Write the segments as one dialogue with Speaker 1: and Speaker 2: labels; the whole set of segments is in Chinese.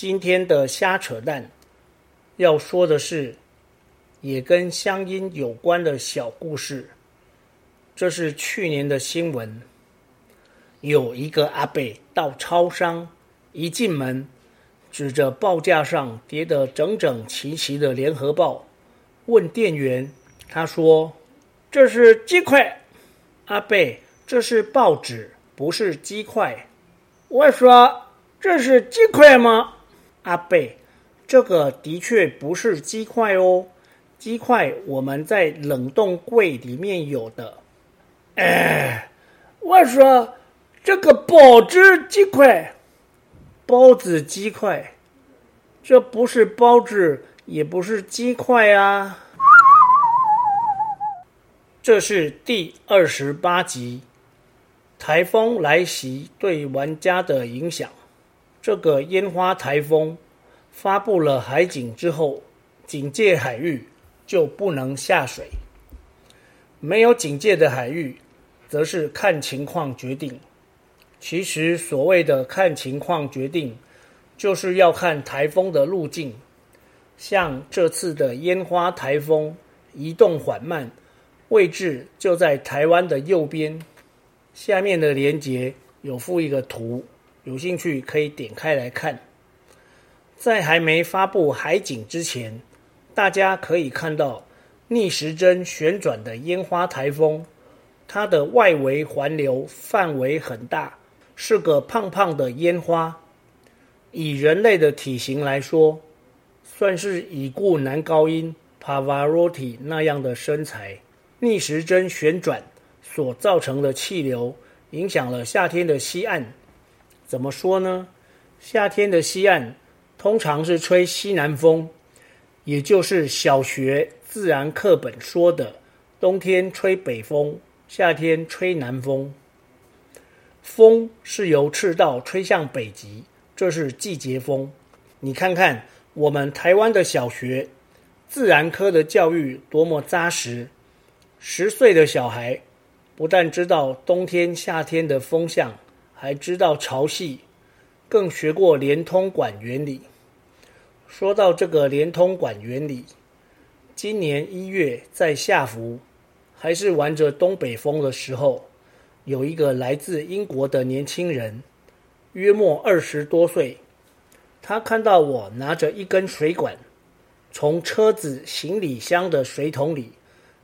Speaker 1: 今天的瞎扯淡要说的是，也跟乡音有关的小故事。这是去年的新闻。有一个阿伯到超商，一进门，指着报价上叠得整整齐齐的联合报，问店员：“他说这是鸡块？”阿伯：“这是报纸，不是鸡块。”我说：“这是鸡块吗？”阿贝，这个的确不是鸡块哦，鸡块我们在冷冻柜里面有的。哎，我说这个包子鸡块，包子鸡块，这不是包子，也不是鸡块啊。这是第二十八集，台风来袭对玩家的影响。这个烟花台风发布了海警之后，警戒海域就不能下水；没有警戒的海域，则是看情况决定。其实所谓的看情况决定，就是要看台风的路径。像这次的烟花台风移动缓慢，位置就在台湾的右边。下面的连接有附一个图。有兴趣可以点开来看。在还没发布海景之前，大家可以看到逆时针旋转的烟花台风，它的外围环流范围很大，是个胖胖的烟花。以人类的体型来说，算是已故男高音 Pavarotti 那样的身材。逆时针旋转所造成的气流，影响了夏天的西岸。怎么说呢？夏天的西岸通常是吹西南风，也就是小学自然课本说的冬天吹北风，夏天吹南风。风是由赤道吹向北极，这是季节风。你看看我们台湾的小学自然科的教育多么扎实，十岁的小孩不但知道冬天夏天的风向。还知道潮汐，更学过连通管原理。说到这个连通管原理，今年一月在下福，还是玩着东北风的时候，有一个来自英国的年轻人，约莫二十多岁，他看到我拿着一根水管，从车子行李箱的水桶里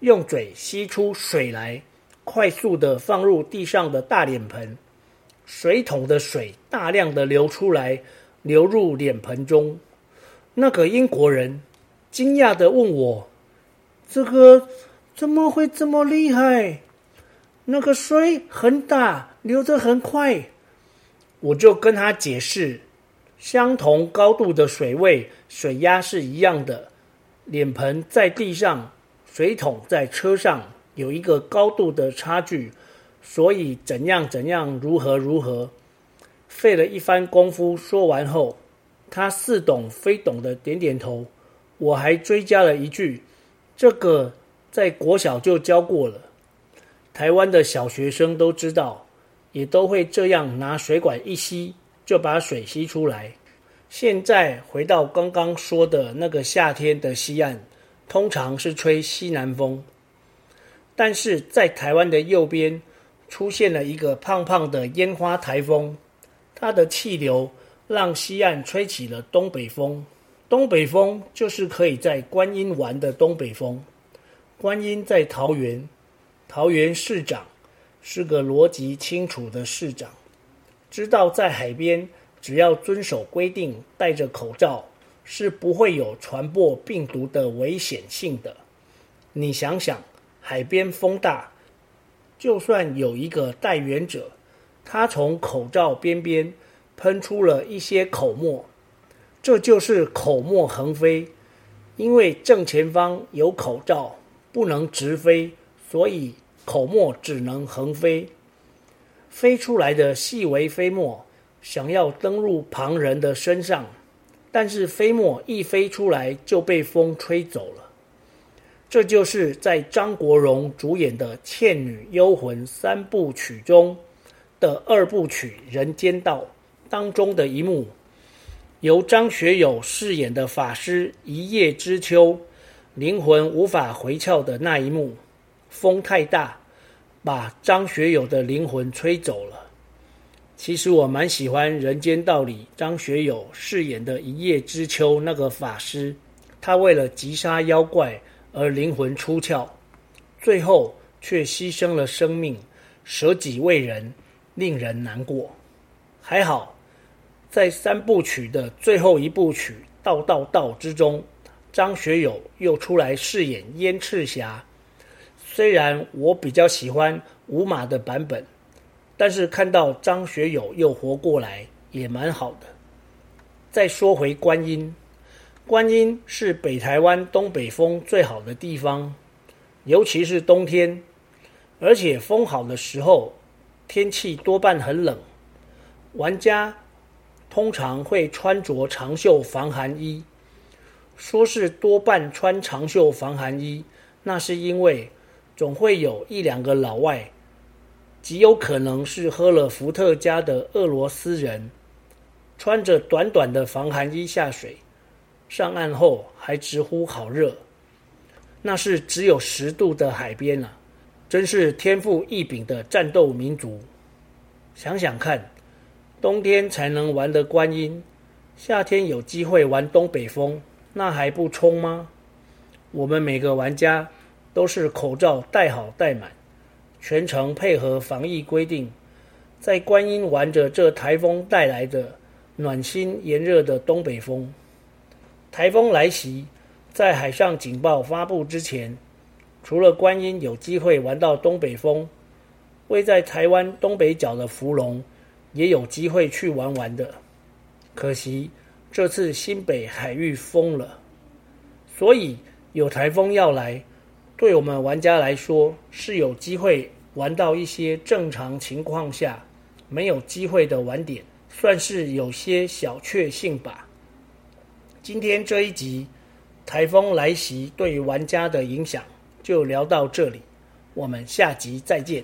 Speaker 1: 用嘴吸出水来，快速的放入地上的大脸盆。水桶的水大量的流出来，流入脸盆中。那个英国人惊讶地问我：“这个怎么会这么厉害？那个水很大，流得很快。”我就跟他解释：相同高度的水位，水压是一样的。脸盆在地上，水桶在车上，有一个高度的差距。所以怎样怎样如何如何，费了一番功夫说完后，他似懂非懂的点点头。我还追加了一句：“这个在国小就教过了，台湾的小学生都知道，也都会这样拿水管一吸就把水吸出来。”现在回到刚刚说的那个夏天的西岸，通常是吹西南风，但是在台湾的右边。出现了一个胖胖的烟花台风，它的气流让西岸吹起了东北风。东北风就是可以在观音玩的东北风。观音在桃园，桃园市长是个逻辑清楚的市长，知道在海边只要遵守规定，戴着口罩是不会有传播病毒的危险性的。你想想，海边风大。就算有一个带原者，他从口罩边边喷出了一些口沫，这就是口沫横飞。因为正前方有口罩，不能直飞，所以口沫只能横飞。飞出来的细微飞沫想要登入旁人的身上，但是飞沫一飞出来就被风吹走了。这就是在张国荣主演的《倩女幽魂》三部曲中的二部曲《人间道》当中的一幕，由张学友饰演的法师一叶知秋，灵魂无法回窍的那一幕，风太大，把张学友的灵魂吹走了。其实我蛮喜欢《人间道》里张学友饰演的一叶知秋那个法师，他为了击杀妖怪。而灵魂出窍，最后却牺牲了生命，舍己为人，令人难过。还好，在三部曲的最后一部曲《道道道》之中，张学友又出来饰演燕赤霞。虽然我比较喜欢无码的版本，但是看到张学友又活过来，也蛮好的。再说回观音。观音是北台湾东北风最好的地方，尤其是冬天，而且风好的时候，天气多半很冷。玩家通常会穿着长袖防寒衣。说是多半穿长袖防寒衣，那是因为总会有一两个老外，极有可能是喝了伏特加的俄罗斯人，穿着短短的防寒衣下水。上岸后还直呼好热，那是只有十度的海边啊，真是天赋异禀的战斗民族。想想看，冬天才能玩的观音，夏天有机会玩东北风，那还不冲吗？我们每个玩家都是口罩戴好戴满，全程配合防疫规定，在观音玩着这台风带来的暖心炎热的东北风。台风来袭，在海上警报发布之前，除了观音有机会玩到东北风，位在台湾东北角的福隆也有机会去玩玩的。可惜这次新北海域封了，所以有台风要来，对我们玩家来说是有机会玩到一些正常情况下没有机会的玩点，算是有些小确幸吧。今天这一集，台风来袭对玩家的影响就聊到这里，我们下集再见。